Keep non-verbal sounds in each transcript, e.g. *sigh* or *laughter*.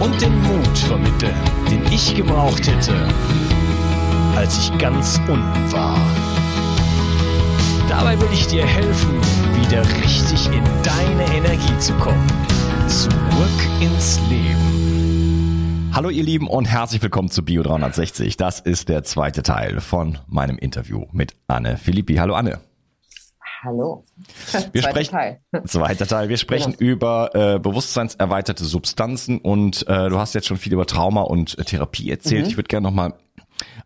und den Mut vermitteln, den ich gebraucht hätte, als ich ganz unten war. Dabei will ich dir helfen, wieder richtig in deine Energie zu kommen. Zurück ins Leben. Hallo ihr Lieben und herzlich willkommen zu Bio 360. Das ist der zweite Teil von meinem Interview mit Anne Philippi. Hallo Anne. Hallo. *laughs* Wir zweiter sprechen, Teil. *laughs* Zweiter Teil. Wir sprechen genau. über äh, bewusstseinserweiterte Substanzen und äh, du hast jetzt schon viel über Trauma und äh, Therapie erzählt. Mhm. Ich würde gerne nochmal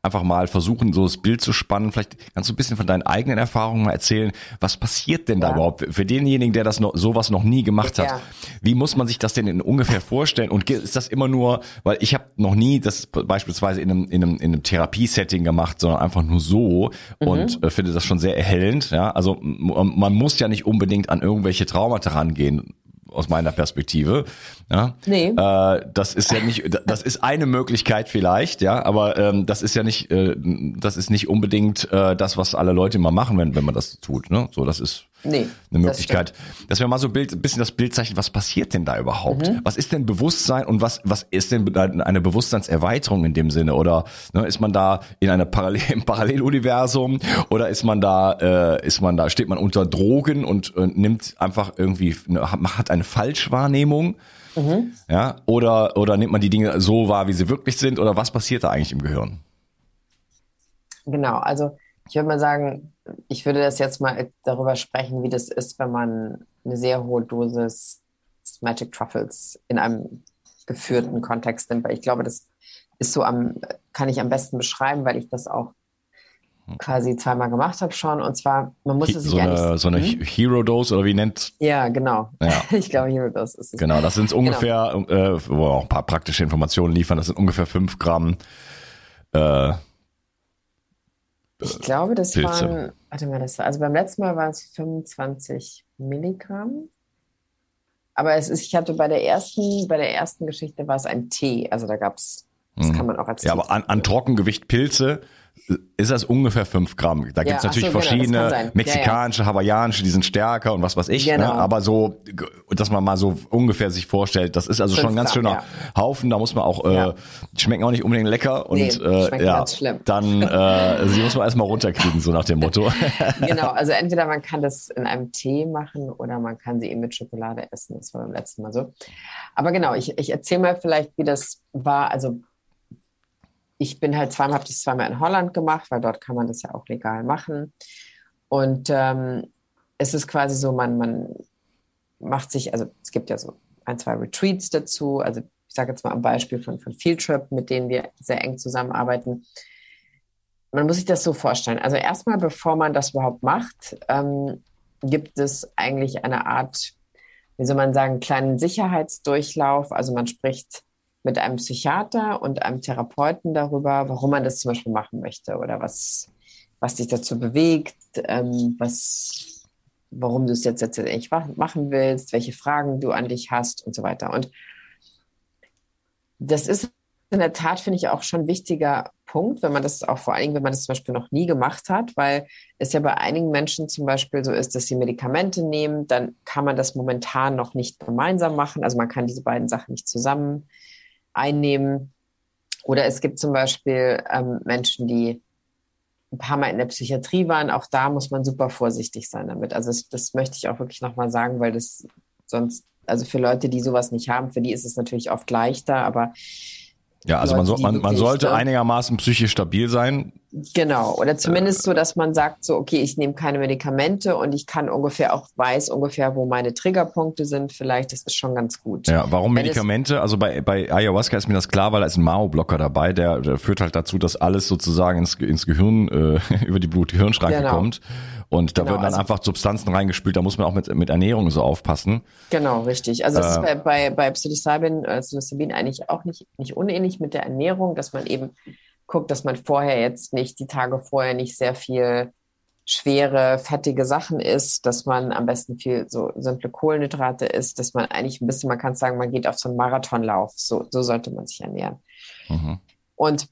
einfach mal versuchen, so das Bild zu spannen. Vielleicht kannst du ein bisschen von deinen eigenen Erfahrungen mal erzählen. Was passiert denn da ja. überhaupt für denjenigen, der das noch, sowas noch nie gemacht hat? Ja. Wie muss man sich das denn in ungefähr vorstellen? Und ist das immer nur, weil ich habe noch nie das beispielsweise in einem, in einem, in einem Therapiesetting gemacht, sondern einfach nur so mhm. und äh, finde das schon sehr erhellend. Ja, also man muss ja nicht unbedingt an irgendwelche Traumata rangehen aus meiner Perspektive. Ja, nee. Äh, das ist ja nicht, das ist eine Möglichkeit vielleicht, ja, aber ähm, das ist ja nicht, äh, das ist nicht unbedingt äh, das, was alle Leute immer machen, wenn, wenn man das tut. Ne? So, das ist nee, eine Möglichkeit. Das dass wir mal so Bild, ein bisschen das Bild zeichnen, was passiert denn da überhaupt? Mhm. Was ist denn Bewusstsein und was, was ist denn eine Bewusstseinserweiterung in dem Sinne? Oder ne, ist man da in einer Parallel, *laughs* im Paralleluniversum oder ist man da, äh, ist man da, steht man unter Drogen und äh, nimmt einfach irgendwie, ne, hat eine Falschwahrnehmung? Mhm. Ja, oder, oder nimmt man die Dinge so wahr, wie sie wirklich sind? Oder was passiert da eigentlich im Gehirn? Genau, also ich würde mal sagen, ich würde das jetzt mal darüber sprechen, wie das ist, wenn man eine sehr hohe Dosis Magic Truffles in einem geführten Kontext nimmt. Weil ich glaube, das ist so am, kann ich am besten beschreiben, weil ich das auch quasi zweimal gemacht habe schon. Und zwar, man muss es sich so eine, so eine hm? Hero Dose oder wie nennt? Ja, genau. Ja. *laughs* ich glaube, Hero Dose ist es. Genau, das sind ungefähr, genau. äh, wo wir auch ein paar praktische Informationen liefern, das sind ungefähr fünf Gramm äh, ich glaube, das Pilze. waren, warte mal, das war, also beim letzten Mal waren es 25 Milligramm. Aber es ist, ich hatte bei der ersten, bei der ersten Geschichte war es ein Tee. Also da gab es, das mhm. kann man auch als Ja, aber an, an Trockengewicht Pilze ist das ungefähr fünf Gramm. Da gibt es natürlich so, genau, verschiedene genau, mexikanische, ja, ja. hawaiianische, die sind stärker und was weiß ich. Ne? Genau. Ne? Aber so, dass man mal so ungefähr sich vorstellt, das ist also fünf schon ein ganz Gramm, schöner ja. Haufen. Da muss man auch, äh, die schmecken auch nicht unbedingt lecker und nee, äh, ja, dann äh, sie muss man erstmal runterkriegen, so nach dem Motto. *laughs* *laughs* genau, also entweder man kann das in einem Tee machen oder man kann sie eben mit Schokolade essen. Das war beim letzten Mal so. Aber genau, ich, ich erzähle mal vielleicht, wie das war. Also ich bin halt zweimal, habe das zweimal in Holland gemacht, weil dort kann man das ja auch legal machen. Und ähm, es ist quasi so, man, man macht sich, also es gibt ja so ein, zwei Retreats dazu. Also ich sage jetzt mal am Beispiel von, von Fieldtrip, mit denen wir sehr eng zusammenarbeiten. Man muss sich das so vorstellen. Also erstmal, bevor man das überhaupt macht, ähm, gibt es eigentlich eine Art, wie soll man sagen, kleinen Sicherheitsdurchlauf. Also man spricht mit einem Psychiater und einem Therapeuten darüber, warum man das zum Beispiel machen möchte oder was, was dich dazu bewegt, ähm, was, warum du es jetzt letztendlich machen willst, welche Fragen du an dich hast und so weiter. Und das ist in der Tat, finde ich, auch schon ein wichtiger Punkt, wenn man das auch vor allen Dingen, wenn man das zum Beispiel noch nie gemacht hat, weil es ja bei einigen Menschen zum Beispiel so ist, dass sie Medikamente nehmen, dann kann man das momentan noch nicht gemeinsam machen. Also man kann diese beiden Sachen nicht zusammen einnehmen. Oder es gibt zum Beispiel ähm, Menschen, die ein paar Mal in der Psychiatrie waren. Auch da muss man super vorsichtig sein damit. Also das, das möchte ich auch wirklich nochmal sagen, weil das sonst, also für Leute, die sowas nicht haben, für die ist es natürlich oft leichter, aber ja, also Leute, man, so, man, man sollte einigermaßen psychisch stabil sein. Genau, oder zumindest so, dass man sagt, so, okay, ich nehme keine Medikamente und ich kann ungefähr auch weiß ungefähr, wo meine Triggerpunkte sind. Vielleicht, das ist schon ganz gut. Ja, warum Wenn Medikamente? Also bei, bei Ayahuasca ist mir das klar, weil da ist ein Mao-Blocker dabei, der, der führt halt dazu, dass alles sozusagen ins, ins Gehirn, äh, *laughs* über die Blut-Hirnschranke genau. kommt. Und da genau, werden dann also, einfach Substanzen reingespült, da muss man auch mit, mit Ernährung so aufpassen. Genau, richtig. Also es äh, ist bei, bei, bei Psilocybin, äh, Psilocybin eigentlich auch nicht, nicht unähnlich mit der Ernährung, dass man eben guckt, dass man vorher jetzt nicht, die Tage vorher nicht sehr viel schwere, fettige Sachen isst, dass man am besten viel so simple Kohlenhydrate isst, dass man eigentlich ein bisschen, man kann sagen, man geht auf so einen Marathonlauf. So, so sollte man sich ernähren. Mhm. Und,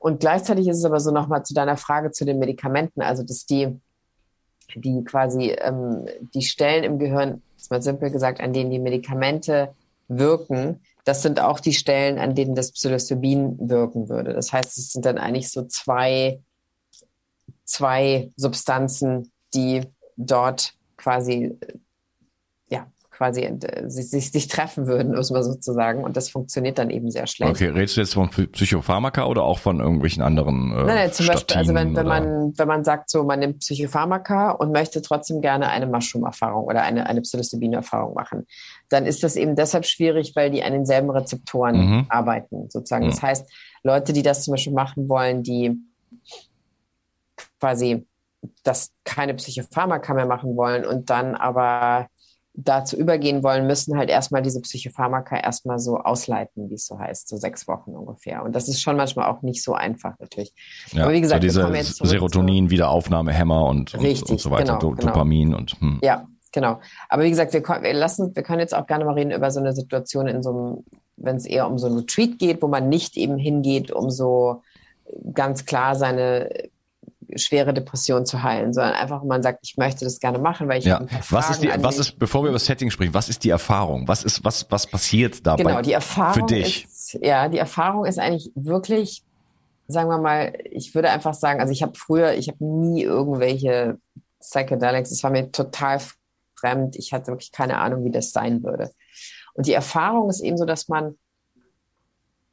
und gleichzeitig ist es aber so nochmal zu deiner Frage zu den Medikamenten, also dass die, die quasi ähm, die Stellen im Gehirn, ist mal simpel gesagt, an denen die Medikamente wirken, das sind auch die Stellen, an denen das Psilocybin wirken würde. Das heißt, es sind dann eigentlich so zwei, zwei Substanzen, die dort quasi quasi äh, sich, sich, sich treffen würden, muss man sozusagen. Und das funktioniert dann eben sehr schlecht. Okay, redest du jetzt von Psychopharmaka oder auch von irgendwelchen anderen? Äh, nein, nein, zum Beispiel, also wenn, wenn man, wenn man sagt, so man nimmt Psychopharmaka und möchte trotzdem gerne eine Mushroom-Erfahrung oder eine, eine Psilocybin-Erfahrung machen, dann ist das eben deshalb schwierig, weil die an denselben Rezeptoren mhm. arbeiten, sozusagen. Mhm. Das heißt, Leute, die das zum Beispiel machen wollen, die quasi das keine Psychopharmaka mehr machen wollen und dann aber dazu übergehen wollen, müssen halt erstmal diese Psychopharmaka erstmal so ausleiten, wie es so heißt, so sechs Wochen ungefähr. Und das ist schon manchmal auch nicht so einfach natürlich. Ja, Aber wie gesagt, so diese Serotonin, Wiederaufnahmehämmer und, und, und, so weiter, genau, genau. Dopamin und hm. ja, genau. Aber wie gesagt, wir, wir lassen, wir können jetzt auch gerne mal reden über so eine Situation in so einem, wenn es eher um so ein Retreat geht, wo man nicht eben hingeht, um so ganz klar seine schwere Depression zu heilen, sondern einfach, man sagt, ich möchte das gerne machen, weil ich ja. was ist die, was ist, bevor wir über das Setting sprechen, was ist die Erfahrung? Was ist, was, was passiert dabei? Genau, die Erfahrung für dich. Ist, ja, die Erfahrung ist eigentlich wirklich, sagen wir mal, ich würde einfach sagen, also ich habe früher, ich habe nie irgendwelche Psychedelics, es war mir total fremd, ich hatte wirklich keine Ahnung, wie das sein würde. Und die Erfahrung ist eben so, dass man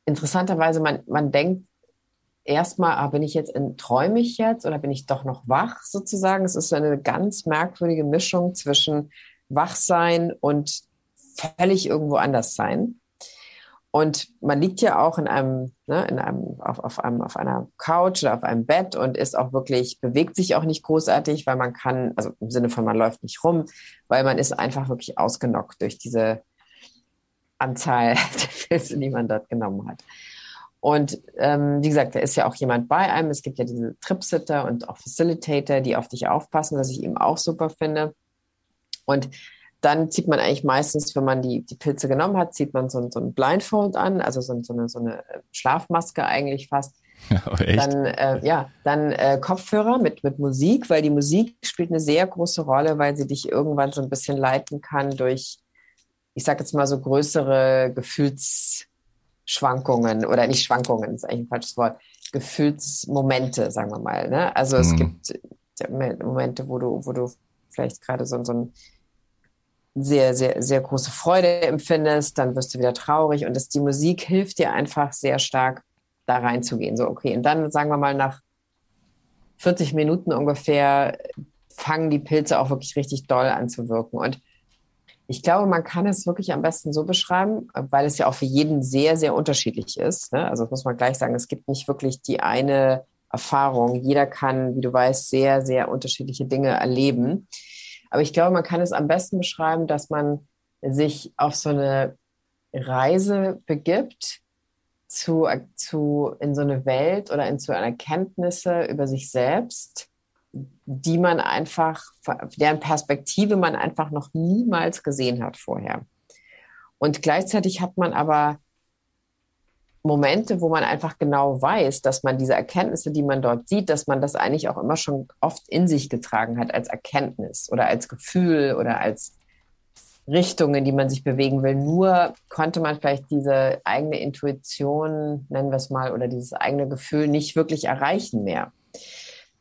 interessanterweise, man, man denkt, erstmal, ah, bin ich jetzt in, träume ich jetzt oder bin ich doch noch wach sozusagen? Es ist eine ganz merkwürdige Mischung zwischen Wachsein und völlig irgendwo anders sein. Und man liegt ja auch in einem, ne, in einem, auf, auf, einem, auf einer Couch oder auf einem Bett und ist auch wirklich, bewegt sich auch nicht großartig, weil man kann, also im Sinne von man läuft nicht rum, weil man ist einfach wirklich ausgenockt durch diese Anzahl *laughs* der Pilze, die man dort genommen hat. Und ähm, wie gesagt, da ist ja auch jemand bei einem. Es gibt ja diese Tripsitter und auch Facilitator, die auf dich aufpassen, was ich eben auch super finde. Und dann zieht man eigentlich meistens, wenn man die, die Pilze genommen hat, zieht man so, so ein Blindfold an, also so, so, eine, so eine Schlafmaske eigentlich fast. *laughs* Oh, dann äh, ja, dann äh, Kopfhörer mit, mit Musik, weil die Musik spielt eine sehr große Rolle, weil sie dich irgendwann so ein bisschen leiten kann durch, ich sage jetzt mal so größere Gefühls Schwankungen oder nicht Schwankungen, ist eigentlich ein falsches Wort, Gefühlsmomente, sagen wir mal. Ne? Also es mhm. gibt Momente, wo du, wo du vielleicht gerade so, so ein sehr, sehr, sehr große Freude empfindest, dann wirst du wieder traurig und das, die Musik hilft dir einfach sehr stark, da reinzugehen. So, okay, und dann sagen wir mal nach 40 Minuten ungefähr fangen die Pilze auch wirklich richtig doll an zu wirken. Und ich glaube, man kann es wirklich am besten so beschreiben, weil es ja auch für jeden sehr, sehr unterschiedlich ist. Ne? Also das muss man gleich sagen, es gibt nicht wirklich die eine Erfahrung. Jeder kann, wie du weißt, sehr, sehr unterschiedliche Dinge erleben. Aber ich glaube, man kann es am besten beschreiben, dass man sich auf so eine Reise begibt zu, zu in so eine Welt oder in so eine Erkenntnisse über sich selbst, die man einfach, deren Perspektive man einfach noch niemals gesehen hat vorher. Und gleichzeitig hat man aber Momente, wo man einfach genau weiß, dass man diese Erkenntnisse, die man dort sieht, dass man das eigentlich auch immer schon oft in sich getragen hat als Erkenntnis oder als Gefühl oder als Richtung, in die man sich bewegen will. Nur konnte man vielleicht diese eigene Intuition, nennen wir es mal, oder dieses eigene Gefühl nicht wirklich erreichen mehr.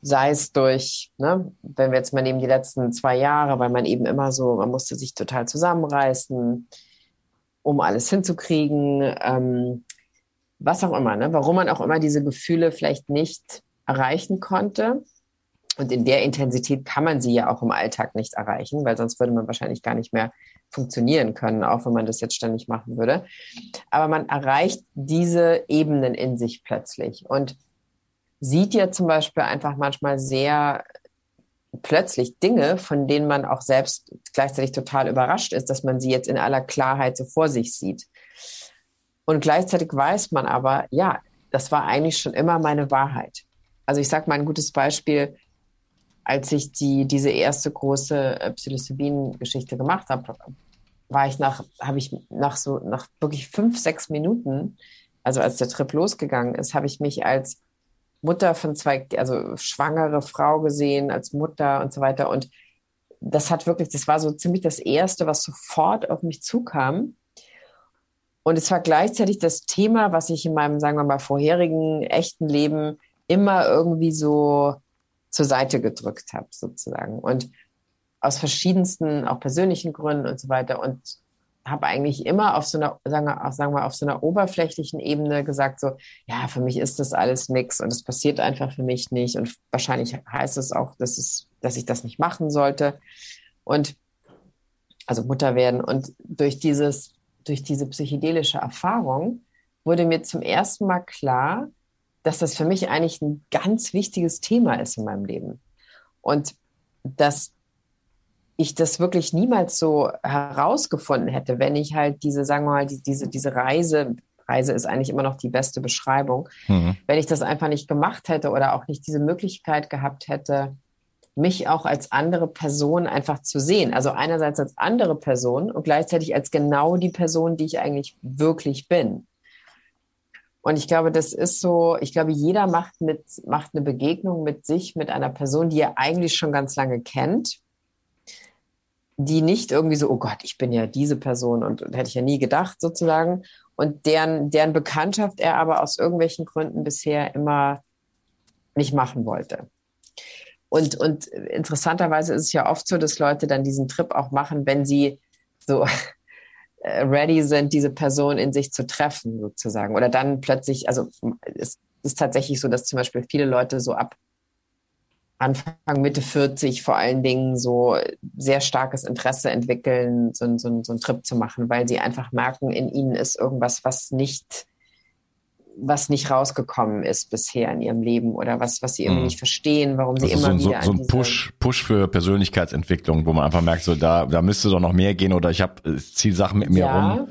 Sei es durch, ne, wenn wir jetzt mal nehmen die letzten zwei Jahre, weil man eben immer so, man musste sich total zusammenreißen, um alles hinzukriegen, ähm, was auch immer, ne, warum man auch immer diese Gefühle vielleicht nicht erreichen konnte. Und in der Intensität kann man sie ja auch im Alltag nicht erreichen, weil sonst würde man wahrscheinlich gar nicht mehr funktionieren können, auch wenn man das jetzt ständig machen würde. Aber man erreicht diese Ebenen in sich plötzlich und sieht ja zum Beispiel einfach manchmal sehr plötzlich Dinge, von denen man auch selbst gleichzeitig total überrascht ist, dass man sie jetzt in aller Klarheit so vor sich sieht. Und gleichzeitig weiß man aber, ja, das war eigentlich schon immer meine Wahrheit. Also ich sage mal ein gutes Beispiel, als ich die, diese erste große äh, Psilocybin-Geschichte gemacht habe, war ich nach, habe ich nach so, nach wirklich fünf, sechs Minuten, also als der Trip losgegangen ist, habe ich mich als Mutter von zwei, also schwangere Frau gesehen, als Mutter und so weiter. Und das hat wirklich, das war so ziemlich das Erste, was sofort auf mich zukam. Und es war gleichzeitig das Thema, was ich in meinem, sagen wir mal, vorherigen echten Leben immer irgendwie so zur Seite gedrückt habe, sozusagen. Und aus verschiedensten, auch persönlichen Gründen und so weiter. Und habe eigentlich immer auf so einer, sagen wir, sagen wir, auf so einer oberflächlichen Ebene gesagt, so, ja, für mich ist das alles nichts und es passiert einfach für mich nicht. Und wahrscheinlich heißt es auch, dass, es, dass ich das nicht machen sollte. Und also Mutter werden. Und durch dieses, durch diese psychedelische Erfahrung wurde mir zum ersten Mal klar, dass das für mich eigentlich ein ganz wichtiges Thema ist in meinem Leben. Und dass ich das wirklich niemals so herausgefunden hätte, wenn ich halt diese, sagen wir mal, die, diese, diese Reise, Reise ist eigentlich immer noch die beste Beschreibung, mhm. wenn ich das einfach nicht gemacht hätte oder auch nicht diese Möglichkeit gehabt hätte, mich auch als andere Person einfach zu sehen. Also einerseits als andere Person und gleichzeitig als genau die Person, die ich eigentlich wirklich bin. Und ich glaube, das ist so, ich glaube, jeder macht mit, macht eine Begegnung mit sich, mit einer Person, die er eigentlich schon ganz lange kennt, die nicht irgendwie so, oh Gott, ich bin ja diese Person und, und hätte ich ja nie gedacht sozusagen. Und deren, deren Bekanntschaft er aber aus irgendwelchen Gründen bisher immer nicht machen wollte. Und, und interessanterweise ist es ja oft so, dass Leute dann diesen Trip auch machen, wenn sie so *laughs* äh, ready sind, diese Person in sich zu treffen, sozusagen. Oder dann plötzlich, also es ist tatsächlich so, dass zum Beispiel viele Leute so ab Anfang, Mitte 40 vor allen Dingen so sehr starkes Interesse entwickeln, so, so, so einen Trip zu machen, weil sie einfach merken, in ihnen ist irgendwas, was nicht was nicht rausgekommen ist bisher in ihrem Leben oder was, was sie irgendwie mhm. nicht verstehen, warum sie also immer so, wieder so, so ein Push, Push für Persönlichkeitsentwicklung, wo man einfach merkt, so da, da müsste doch noch mehr gehen oder ich habe ziehe Sachen mit mir ja. rum.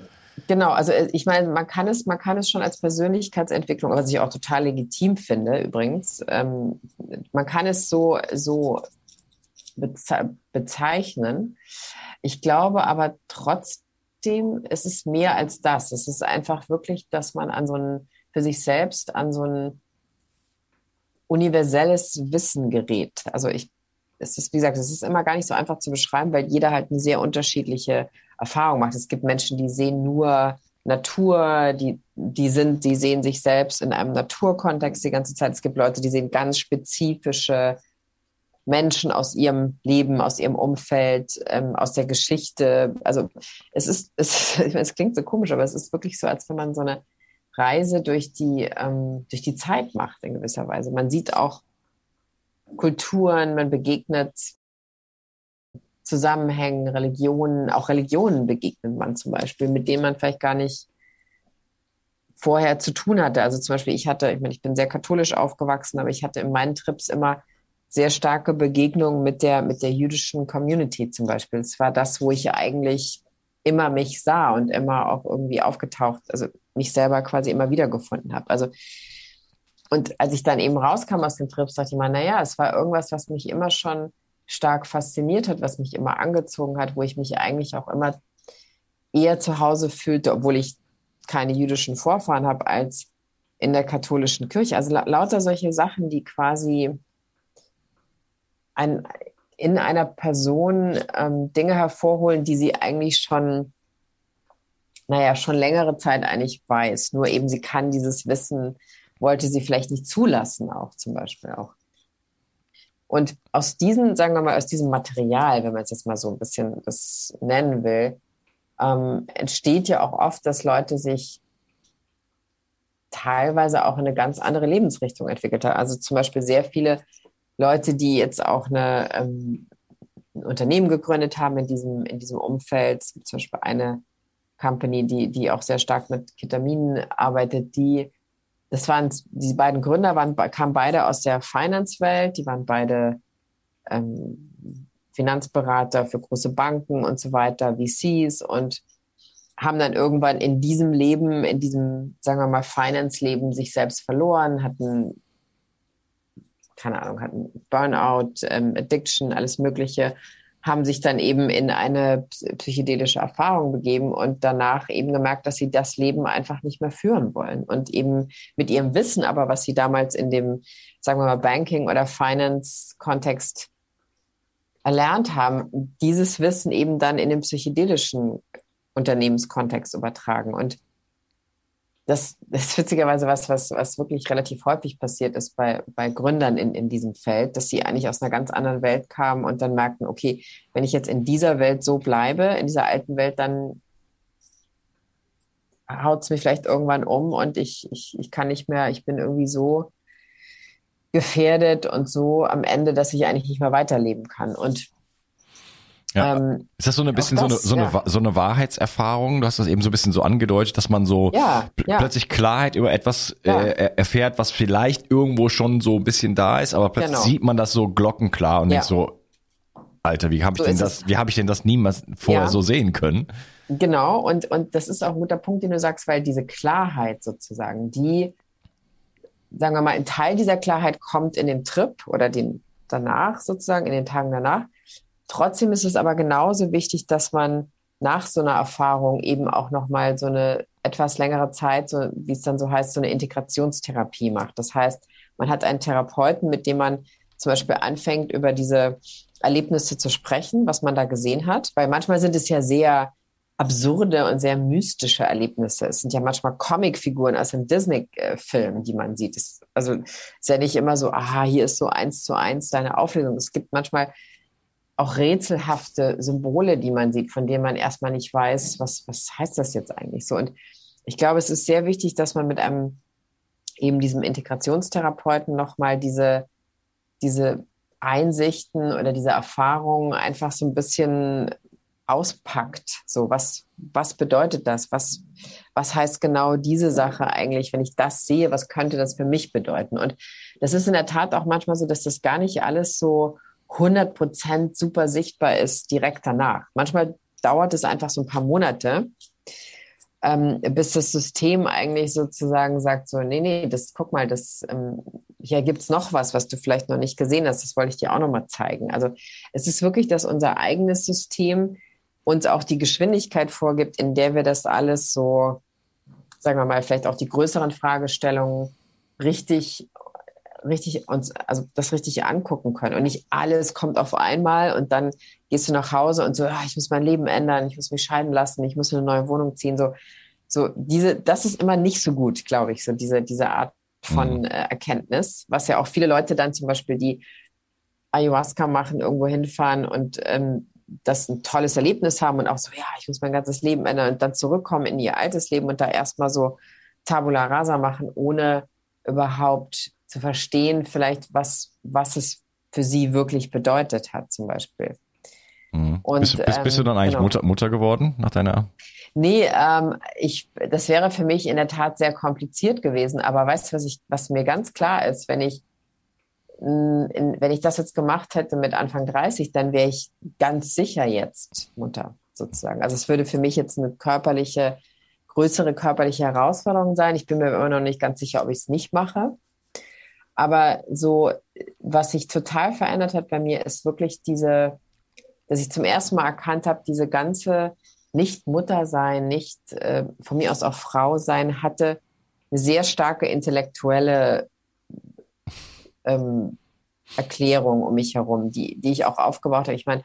Genau, also äh, ich meine, man kann es, man kann es schon als Persönlichkeitsentwicklung, was ich auch total legitim finde übrigens, ähm, man kann es so, so beze bezeichnen. Ich glaube aber trotzdem, es ist mehr als das. Es ist einfach wirklich, dass man an so einen für sich selbst an so ein universelles Wissen gerät. Also ich, es ist, wie gesagt, es ist immer gar nicht so einfach zu beschreiben, weil jeder halt eine sehr unterschiedliche Erfahrung macht. Es gibt Menschen, die sehen nur Natur, die, die sind, die sehen sich selbst in einem Naturkontext die ganze Zeit. Es gibt Leute, die sehen ganz spezifische Menschen aus ihrem Leben, aus ihrem Umfeld, ähm, aus der Geschichte. Also es ist, es, *laughs* es klingt so komisch, aber es ist wirklich so, als wenn man so eine Reise durch die, ähm, durch die Zeit macht in gewisser Weise. Man sieht auch Kulturen, man begegnet Zusammenhängen, Religionen, auch Religionen begegnet man zum Beispiel, mit denen man vielleicht gar nicht vorher zu tun hatte. Also zum Beispiel, ich hatte, ich meine, ich bin sehr katholisch aufgewachsen, aber ich hatte in meinen Trips immer sehr starke Begegnungen mit der, mit der jüdischen Community zum Beispiel. Es war das, wo ich eigentlich immer mich sah und immer auch irgendwie aufgetaucht, also mich selber quasi immer wieder gefunden habe. Also und als ich dann eben rauskam aus den Trips, dachte ich mal, naja, es war irgendwas, was mich immer schon stark fasziniert hat, was mich immer angezogen hat, wo ich mich eigentlich auch immer eher zu Hause fühlte, obwohl ich keine jüdischen Vorfahren habe als in der katholischen Kirche. Also la lauter solche Sachen, die quasi ein, in einer Person ähm, Dinge hervorholen, die sie eigentlich schon, naja, schon längere Zeit eigentlich weiß. Nur eben sie kann dieses Wissen, wollte sie vielleicht nicht zulassen, auch zum Beispiel auch. Und aus diesem, sagen wir mal, aus diesem Material, wenn man es jetzt mal so ein bisschen das nennen will, ähm, entsteht ja auch oft, dass Leute sich teilweise auch in eine ganz andere Lebensrichtung entwickelt haben. Also zum Beispiel sehr viele Leute, die jetzt auch eine, ähm, ein Unternehmen gegründet haben in diesem, in diesem Umfeld. Es gibt zum Beispiel eine Company, die, die auch sehr stark mit Ketaminen arbeitet, die, das waren, die beiden Gründer waren, kamen beide aus der Finance-Welt, die waren beide ähm, Finanzberater für große Banken und so weiter, VCs und haben dann irgendwann in diesem Leben, in diesem, sagen wir mal, Finance-Leben sich selbst verloren, hatten keine Ahnung, hatten Burnout, ähm, Addiction, alles Mögliche, haben sich dann eben in eine psychedelische Erfahrung begeben und danach eben gemerkt, dass sie das Leben einfach nicht mehr führen wollen und eben mit ihrem Wissen aber, was sie damals in dem, sagen wir mal, Banking- oder Finance-Kontext erlernt haben, dieses Wissen eben dann in den psychedelischen Unternehmenskontext übertragen. Und das, das ist witzigerweise was, was, was wirklich relativ häufig passiert ist bei, bei Gründern in, in diesem Feld, dass sie eigentlich aus einer ganz anderen Welt kamen und dann merkten, okay, wenn ich jetzt in dieser Welt so bleibe, in dieser alten Welt, dann haut es mich vielleicht irgendwann um und ich, ich, ich kann nicht mehr, ich bin irgendwie so gefährdet und so am Ende, dass ich eigentlich nicht mehr weiterleben kann. Und ja. Ähm, ist das so ein bisschen das, so, eine, so, ja. eine, so eine Wahrheitserfahrung? Du hast das eben so ein bisschen so angedeutet, dass man so ja, plötzlich Klarheit über etwas äh, erfährt, was vielleicht irgendwo schon so ein bisschen da ist, aber plötzlich genau. sieht man das so glockenklar und denkt so, Alter, wie habe ich so denn das, wie habe ich denn das niemals vorher so sehen können? Genau, und, und das ist auch ein guter Punkt, den du sagst, weil diese Klarheit sozusagen, die, sagen wir mal, ein Teil dieser Klarheit kommt in den Trip oder den danach sozusagen, in den Tagen danach. Trotzdem ist es aber genauso wichtig, dass man nach so einer Erfahrung eben auch nochmal so eine etwas längere Zeit, so, wie es dann so heißt, so eine Integrationstherapie macht. Das heißt, man hat einen Therapeuten, mit dem man zum Beispiel anfängt, über diese Erlebnisse zu sprechen, was man da gesehen hat. Weil manchmal sind es ja sehr absurde und sehr mystische Erlebnisse. Es sind ja manchmal Comicfiguren aus einem Disney-Film, die man sieht. Es, also ist ja nicht immer so, aha, hier ist so eins zu eins deine Auflösung. Es gibt manchmal auch rätselhafte Symbole, die man sieht, von denen man erstmal nicht weiß, was, was heißt das jetzt eigentlich so. Und ich glaube, es ist sehr wichtig, dass man mit einem eben diesem Integrationstherapeuten nochmal diese, diese Einsichten oder diese Erfahrungen einfach so ein bisschen auspackt. So, was, was bedeutet das? Was, was heißt genau diese Sache eigentlich, wenn ich das sehe? Was könnte das für mich bedeuten? Und das ist in der Tat auch manchmal so, dass das gar nicht alles so 100 Prozent super sichtbar ist direkt danach. Manchmal dauert es einfach so ein paar Monate, ähm, bis das System eigentlich sozusagen sagt so, nee, nee, das, guck mal, das, ähm, hier gibt's noch was, was du vielleicht noch nicht gesehen hast, das wollte ich dir auch noch mal zeigen. Also es ist wirklich, dass unser eigenes System uns auch die Geschwindigkeit vorgibt, in der wir das alles so, sagen wir mal, vielleicht auch die größeren Fragestellungen richtig richtig uns, also das richtig angucken können und nicht alles kommt auf einmal und dann gehst du nach Hause und so, ah, ich muss mein Leben ändern, ich muss mich scheiden lassen, ich muss in eine neue Wohnung ziehen, so, so diese, das ist immer nicht so gut, glaube ich, so diese, diese Art von mhm. äh, Erkenntnis, was ja auch viele Leute dann zum Beispiel, die Ayahuasca machen, irgendwo hinfahren und ähm, das ein tolles Erlebnis haben und auch so, ja, ich muss mein ganzes Leben ändern und dann zurückkommen in ihr altes Leben und da erstmal so Tabula rasa machen, ohne überhaupt zu verstehen, vielleicht was, was es für sie wirklich bedeutet hat, zum Beispiel. Mhm. Und, bist, bist, bist, du dann ähm, eigentlich genau. Mutter, Mutter geworden nach deiner? Nee, ähm, ich, das wäre für mich in der Tat sehr kompliziert gewesen. Aber weißt du, was ich, was mir ganz klar ist, wenn ich, in, wenn ich das jetzt gemacht hätte mit Anfang 30, dann wäre ich ganz sicher jetzt Mutter sozusagen. Also es würde für mich jetzt eine körperliche, größere körperliche Herausforderung sein. Ich bin mir immer noch nicht ganz sicher, ob ich es nicht mache. Aber so, was sich total verändert hat bei mir, ist wirklich diese, dass ich zum ersten Mal erkannt habe, diese ganze nicht Mutter sein, nicht äh, von mir aus auch Frau sein, hatte eine sehr starke intellektuelle ähm, Erklärung um mich herum, die, die ich auch aufgebaut habe. Ich meine,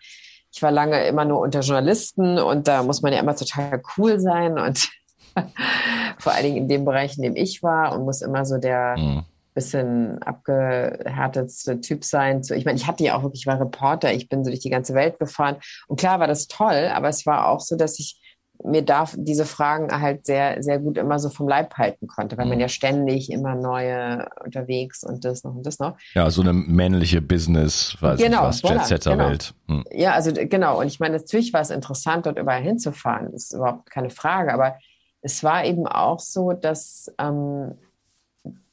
ich war lange immer nur unter Journalisten und da muss man ja immer total cool sein und *laughs* vor allen Dingen in dem Bereich, in dem ich war und muss immer so der mhm. Bisschen abgehärtetste Typ sein. Ich meine, ich hatte ja auch wirklich, ich war Reporter, ich bin so durch die ganze Welt gefahren und klar war das toll, aber es war auch so, dass ich mir darf diese Fragen halt sehr, sehr gut immer so vom Leib halten konnte, weil mhm. man ja ständig immer neue unterwegs und das noch und das noch. Ja, so eine männliche Business, weiß genau, ich was, voilà, Jet-Setter-Welt. Genau. Hm. Ja, also genau. Und ich meine, natürlich war es interessant, dort überall hinzufahren, ist überhaupt keine Frage. Aber es war eben auch so, dass, ähm,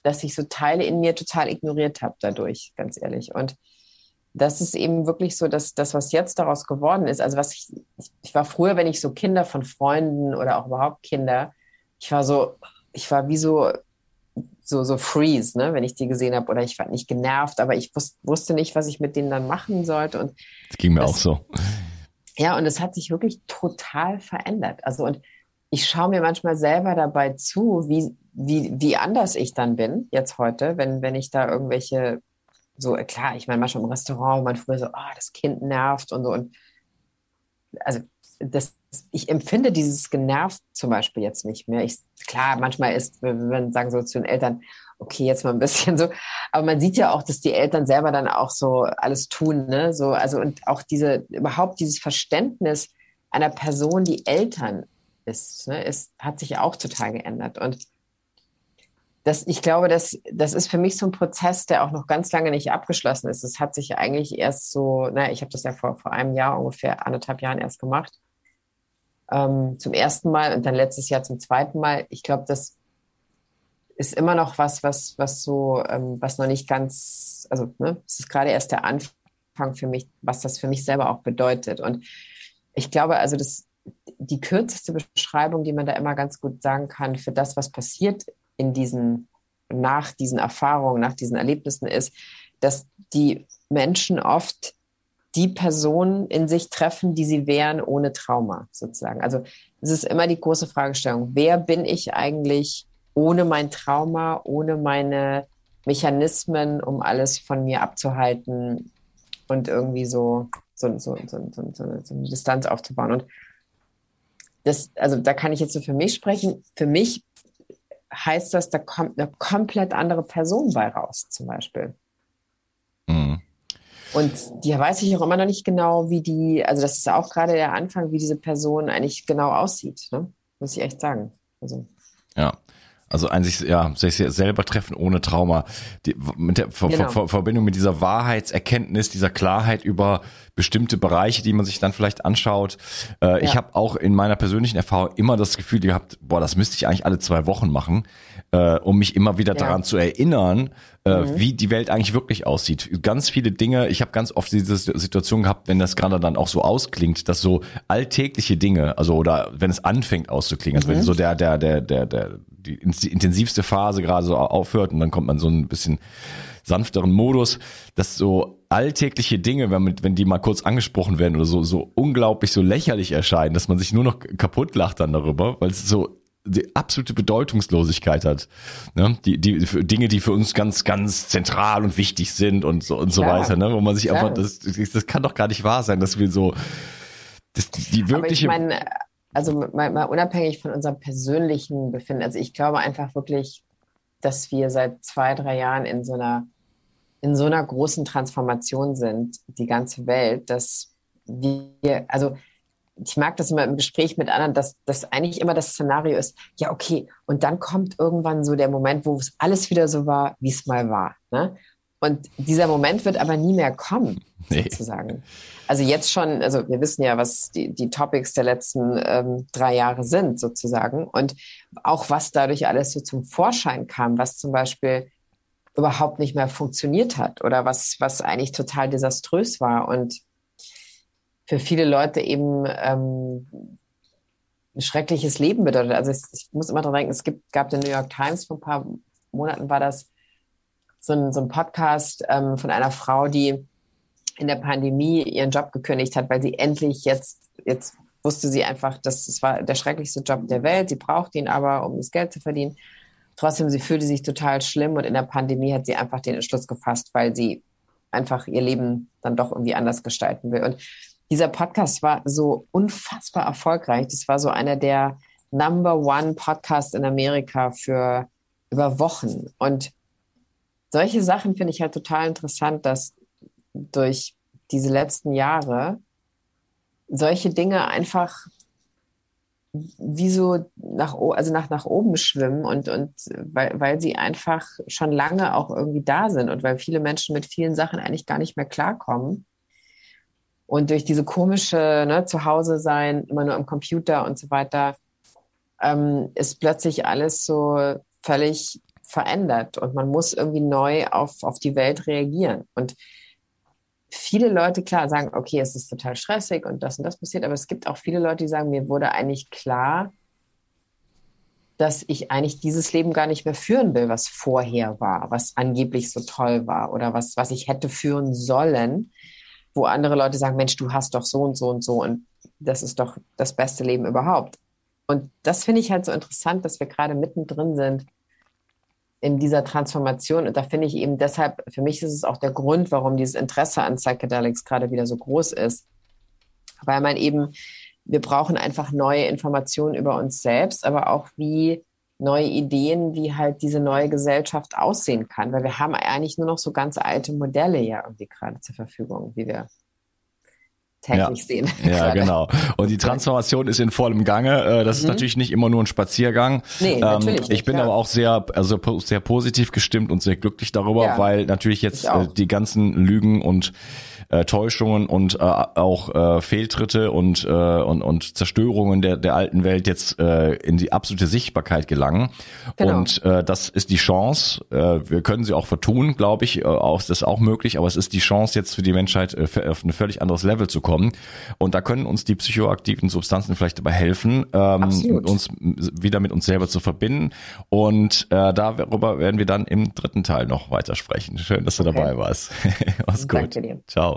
dass ich so Teile in mir total ignoriert habe dadurch, ganz ehrlich. Und das ist eben wirklich so, dass das, was jetzt daraus geworden ist, also was ich, ich war früher, wenn ich so Kinder von Freunden oder auch überhaupt Kinder, ich war so, ich war wie so, so, so freeze, ne, wenn ich die gesehen habe oder ich war nicht genervt, aber ich wus wusste nicht, was ich mit denen dann machen sollte und das ging mir das, auch so. Ja, und es hat sich wirklich total verändert. Also und ich schaue mir manchmal selber dabei zu, wie, wie, wie anders ich dann bin, jetzt heute, wenn, wenn ich da irgendwelche so, äh, klar, ich meine, manchmal im Restaurant, man früher so, oh, das Kind nervt und so. Und also das, ich empfinde dieses genervt zum Beispiel jetzt nicht mehr. Ich, klar, manchmal ist, wenn man sagen so zu den Eltern, okay, jetzt mal ein bisschen so, aber man sieht ja auch, dass die Eltern selber dann auch so alles tun, ne? So, also und auch diese, überhaupt dieses Verständnis einer Person, die Eltern ist, ne, ist, hat sich auch total geändert. Und das, ich glaube, das, das ist für mich so ein Prozess, der auch noch ganz lange nicht abgeschlossen ist. Es hat sich eigentlich erst so, naja, ich habe das ja vor, vor einem Jahr, ungefähr anderthalb Jahren erst gemacht. Ähm, zum ersten Mal und dann letztes Jahr zum zweiten Mal. Ich glaube, das ist immer noch was, was, was so, ähm, was noch nicht ganz, also ne, es ist gerade erst der Anfang für mich, was das für mich selber auch bedeutet. Und ich glaube, also das, die kürzeste Beschreibung, die man da immer ganz gut sagen kann für das, was passiert in diesen, nach diesen Erfahrungen, nach diesen Erlebnissen ist, dass die Menschen oft die Personen in sich treffen, die sie wären ohne Trauma, sozusagen. Also es ist immer die große Fragestellung, wer bin ich eigentlich ohne mein Trauma, ohne meine Mechanismen, um alles von mir abzuhalten und irgendwie so, so, so, so, so, so eine Distanz aufzubauen. Und das, also da kann ich jetzt so für mich sprechen. Für mich heißt das, da kommt eine komplett andere Person bei raus, zum Beispiel. Mhm. Und die weiß ich auch immer noch nicht genau, wie die, also das ist auch gerade der Anfang, wie diese Person eigentlich genau aussieht, ne? muss ich echt sagen. Also. Ja. Also ein sich, ja, sich selber treffen ohne Trauma. Die, mit der Ver genau. Ver Verbindung mit dieser Wahrheitserkenntnis, dieser Klarheit über bestimmte Bereiche, die man sich dann vielleicht anschaut. Äh, ja. Ich habe auch in meiner persönlichen Erfahrung immer das Gefühl gehabt, boah, das müsste ich eigentlich alle zwei Wochen machen, äh, um mich immer wieder ja. daran zu erinnern, äh, mhm. wie die Welt eigentlich wirklich aussieht. Ganz viele Dinge, ich habe ganz oft diese Situation gehabt, wenn das gerade dann auch so ausklingt, dass so alltägliche Dinge, also oder wenn es anfängt auszuklingen, also mhm. wenn so der, der, der, der, der, die intensivste Phase gerade so aufhört und dann kommt man so ein bisschen sanfteren Modus, dass so alltägliche Dinge, wenn, wenn die mal kurz angesprochen werden oder so, so unglaublich so lächerlich erscheinen, dass man sich nur noch kaputt lacht dann darüber, weil es so die absolute Bedeutungslosigkeit hat. Ne? Die, die Dinge, die für uns ganz, ganz zentral und wichtig sind und so und so ja, weiter, ne? Wo man sich einfach, das, das kann doch gar nicht wahr sein, dass wir so das, die wirkliche. Aber ich meine, also mal, mal unabhängig von unserem persönlichen Befinden, also ich glaube einfach wirklich, dass wir seit zwei, drei Jahren in so einer in so einer großen Transformation sind, die ganze Welt, dass wir, also ich mag das immer im Gespräch mit anderen, dass das eigentlich immer das Szenario ist, ja, okay, und dann kommt irgendwann so der Moment, wo es alles wieder so war, wie es mal war. Ne? Und dieser Moment wird aber nie mehr kommen, nee. sozusagen. Also jetzt schon, also wir wissen ja, was die, die Topics der letzten ähm, drei Jahre sind, sozusagen. Und auch was dadurch alles so zum Vorschein kam, was zum Beispiel überhaupt nicht mehr funktioniert hat oder was, was eigentlich total desaströs war. Und für viele Leute eben ähm, ein schreckliches Leben bedeutet. Also ich, ich muss immer daran denken, es gibt, gab den New York Times vor ein paar Monaten war das so ein, so ein Podcast ähm, von einer Frau, die in der Pandemie ihren Job gekündigt hat, weil sie endlich jetzt, jetzt wusste sie einfach, dass es war der schrecklichste Job der Welt. Sie brauchte ihn aber, um das Geld zu verdienen. Trotzdem, sie fühlte sich total schlimm und in der Pandemie hat sie einfach den Entschluss gefasst, weil sie einfach ihr Leben dann doch irgendwie anders gestalten will. Und dieser Podcast war so unfassbar erfolgreich. Das war so einer der Number One Podcasts in Amerika für über Wochen. Und solche Sachen finde ich halt total interessant, dass durch diese letzten Jahre solche Dinge einfach wie so nach, also nach, nach oben schwimmen und, und weil, weil sie einfach schon lange auch irgendwie da sind und weil viele Menschen mit vielen Sachen eigentlich gar nicht mehr klarkommen. Und durch diese komische ne, Zuhause sein, immer nur am Computer und so weiter, ähm, ist plötzlich alles so völlig verändert und man muss irgendwie neu auf, auf die Welt reagieren. Und viele Leute, klar, sagen, okay, es ist total stressig und das und das passiert, aber es gibt auch viele Leute, die sagen, mir wurde eigentlich klar, dass ich eigentlich dieses Leben gar nicht mehr führen will, was vorher war, was angeblich so toll war oder was, was ich hätte führen sollen, wo andere Leute sagen, Mensch, du hast doch so und so und so und das ist doch das beste Leben überhaupt. Und das finde ich halt so interessant, dass wir gerade mittendrin sind in dieser Transformation. Und da finde ich eben deshalb, für mich ist es auch der Grund, warum dieses Interesse an Psychedelics gerade wieder so groß ist. Weil man eben, wir brauchen einfach neue Informationen über uns selbst, aber auch wie neue Ideen, wie halt diese neue Gesellschaft aussehen kann. Weil wir haben eigentlich nur noch so ganz alte Modelle ja irgendwie gerade zur Verfügung, wie wir täglich ja. sehen. Ja, *laughs* genau. Und die Transformation ist in vollem Gange. Äh, das mhm. ist natürlich nicht immer nur ein Spaziergang. Nee, ähm, natürlich nicht, ich bin ja. aber auch sehr, also sehr positiv gestimmt und sehr glücklich darüber, ja. weil natürlich jetzt äh, die ganzen Lügen und äh, Täuschungen und äh, auch äh, Fehltritte und, äh, und, und Zerstörungen der, der alten Welt jetzt äh, in die absolute Sichtbarkeit gelangen. Genau. Und äh, das ist die Chance. Äh, wir können sie auch vertun, glaube ich. Äh, auch, das ist auch möglich, aber es ist die Chance jetzt für die Menschheit äh, auf ein völlig anderes Level zu kommen. Und da können uns die psychoaktiven Substanzen vielleicht dabei helfen, ähm, uns wieder mit uns selber zu verbinden. Und äh, darüber werden wir dann im dritten Teil noch weiter sprechen. Schön, dass du okay. dabei warst. *laughs* Mach's gut. Danke dir. Ciao.